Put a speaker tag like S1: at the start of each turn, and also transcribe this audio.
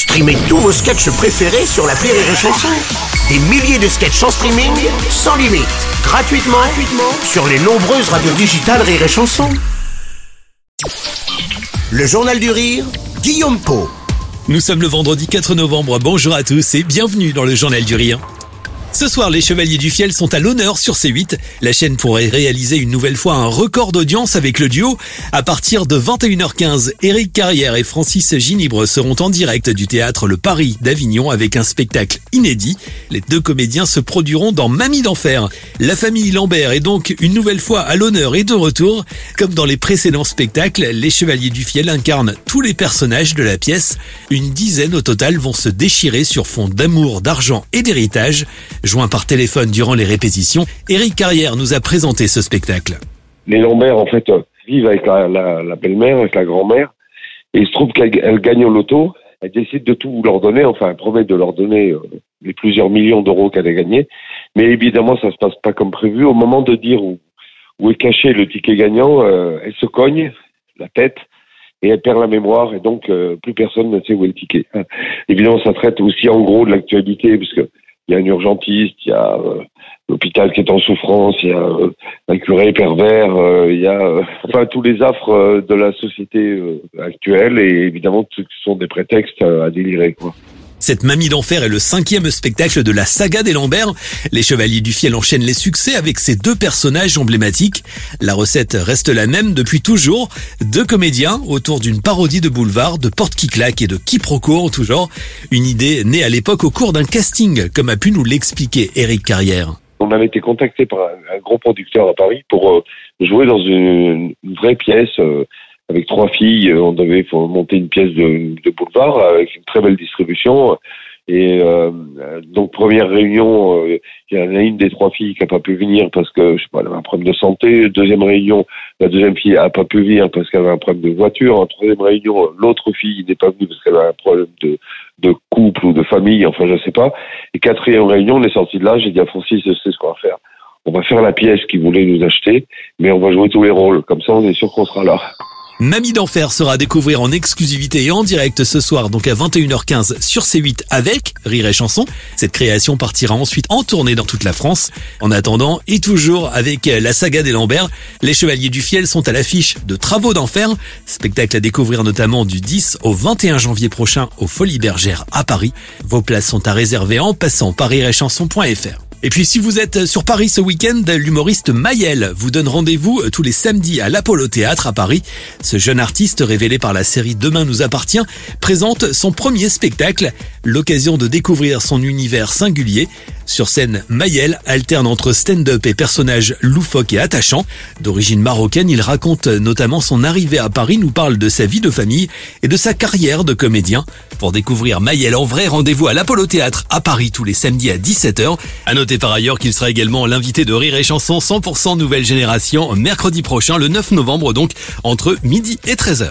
S1: Streamez tous vos sketchs préférés sur la Rire et Chanson. Des milliers de sketchs en streaming, sans limite, gratuitement, gratuitement sur les nombreuses radios digitales Rire et Chanson. Le Journal du Rire, Guillaume Po.
S2: Nous sommes le vendredi 4 novembre. Bonjour à tous et bienvenue dans le Journal du Rire. Ce soir, les Chevaliers du Fiel sont à l'honneur sur C8. La chaîne pourrait réaliser une nouvelle fois un record d'audience avec le duo. À partir de 21h15, Éric Carrière et Francis Ginibre seront en direct du théâtre Le Paris d'Avignon avec un spectacle inédit. Les deux comédiens se produiront dans Mamie d'enfer. La famille Lambert est donc une nouvelle fois à l'honneur et de retour. Comme dans les précédents spectacles, les Chevaliers du Fiel incarnent tous les personnages de la pièce. Une dizaine au total vont se déchirer sur fond d'amour, d'argent et d'héritage. Joint par téléphone durant les répétitions, Éric Carrière nous a présenté ce spectacle.
S3: Les Lambert, en fait, euh, vivent avec la, belle-mère, avec la grand-mère, et il se trouve qu'elle gagne au loto. Elle décide de tout leur donner, enfin, elle promet de leur donner euh, les plusieurs millions d'euros qu'elle a gagnés. Mais évidemment, ça se passe pas comme prévu. Au moment de dire où, est caché le ticket gagnant, euh, elle se cogne la tête et elle perd la mémoire et donc plus personne ne sait où est le ticket. Évidemment, ça traite aussi en gros de l'actualité puisque il y a un urgentiste, il y a euh, l'hôpital qui est en souffrance, il y a euh, un curé pervers, euh, il y a enfin tous les affres de la société actuelle et évidemment ce sont des prétextes à délirer quoi.
S2: Cette Mamie d'enfer est le cinquième spectacle de la saga des Lambert. Les Chevaliers du Fiel enchaînent les succès avec ces deux personnages emblématiques. La recette reste la même depuis toujours. Deux comédiens autour d'une parodie de boulevard, de porte qui claque et de quiproquo en tout genre. Une idée née à l'époque au cours d'un casting, comme a pu nous l'expliquer Eric Carrière.
S3: On avait été contacté par un, gros producteur à Paris pour euh, jouer dans une, vraie pièce. Euh, avec trois filles, euh, on devait monter une pièce de, boulevard avec une très belle distribution. Et euh, donc première réunion, euh, il y en a une des trois filles qui a pas pu venir parce que je sais pas, elle avait un problème de santé. Deuxième réunion, la deuxième fille a pas pu venir parce qu'elle avait un problème de voiture. Troisième réunion, l'autre fille n'est pas venue parce qu'elle avait un problème de, de couple ou de famille, enfin je sais pas. Et quatrième réunion, on est sorti de là. J'ai dit à Francis, je sais ce qu'on va faire. On va faire la pièce qu'il voulait nous acheter, mais on va jouer tous les rôles. Comme ça, on est sûr qu'on sera là.
S2: Mamie d'enfer sera à découvrir en exclusivité et en direct ce soir, donc à 21h15 sur C8 avec Rire et Chanson. Cette création partira ensuite en tournée dans toute la France. En attendant, et toujours avec la saga des Lambert, les Chevaliers du Fiel sont à l'affiche de Travaux d'enfer, spectacle à découvrir notamment du 10 au 21 janvier prochain au Folies Bergères à Paris. Vos places sont à réserver en passant par rireetchanson.fr. Et puis si vous êtes sur Paris ce week-end, l'humoriste Maël vous donne rendez-vous tous les samedis à l'Apollo Théâtre à Paris. Ce jeune artiste révélé par la série Demain nous appartient présente son premier spectacle, l'occasion de découvrir son univers singulier. Sur scène, Maël alterne entre stand-up et personnages loufoques et attachants. D'origine marocaine, il raconte notamment son arrivée à Paris, nous parle de sa vie de famille et de sa carrière de comédien. Pour découvrir Maël en vrai, rendez-vous à l'Apollo Théâtre à Paris tous les samedis à 17h. À noter par ailleurs qu'il sera également l'invité de Rire et Chanson 100% Nouvelle Génération mercredi prochain, le 9 novembre donc, entre midi et 13h.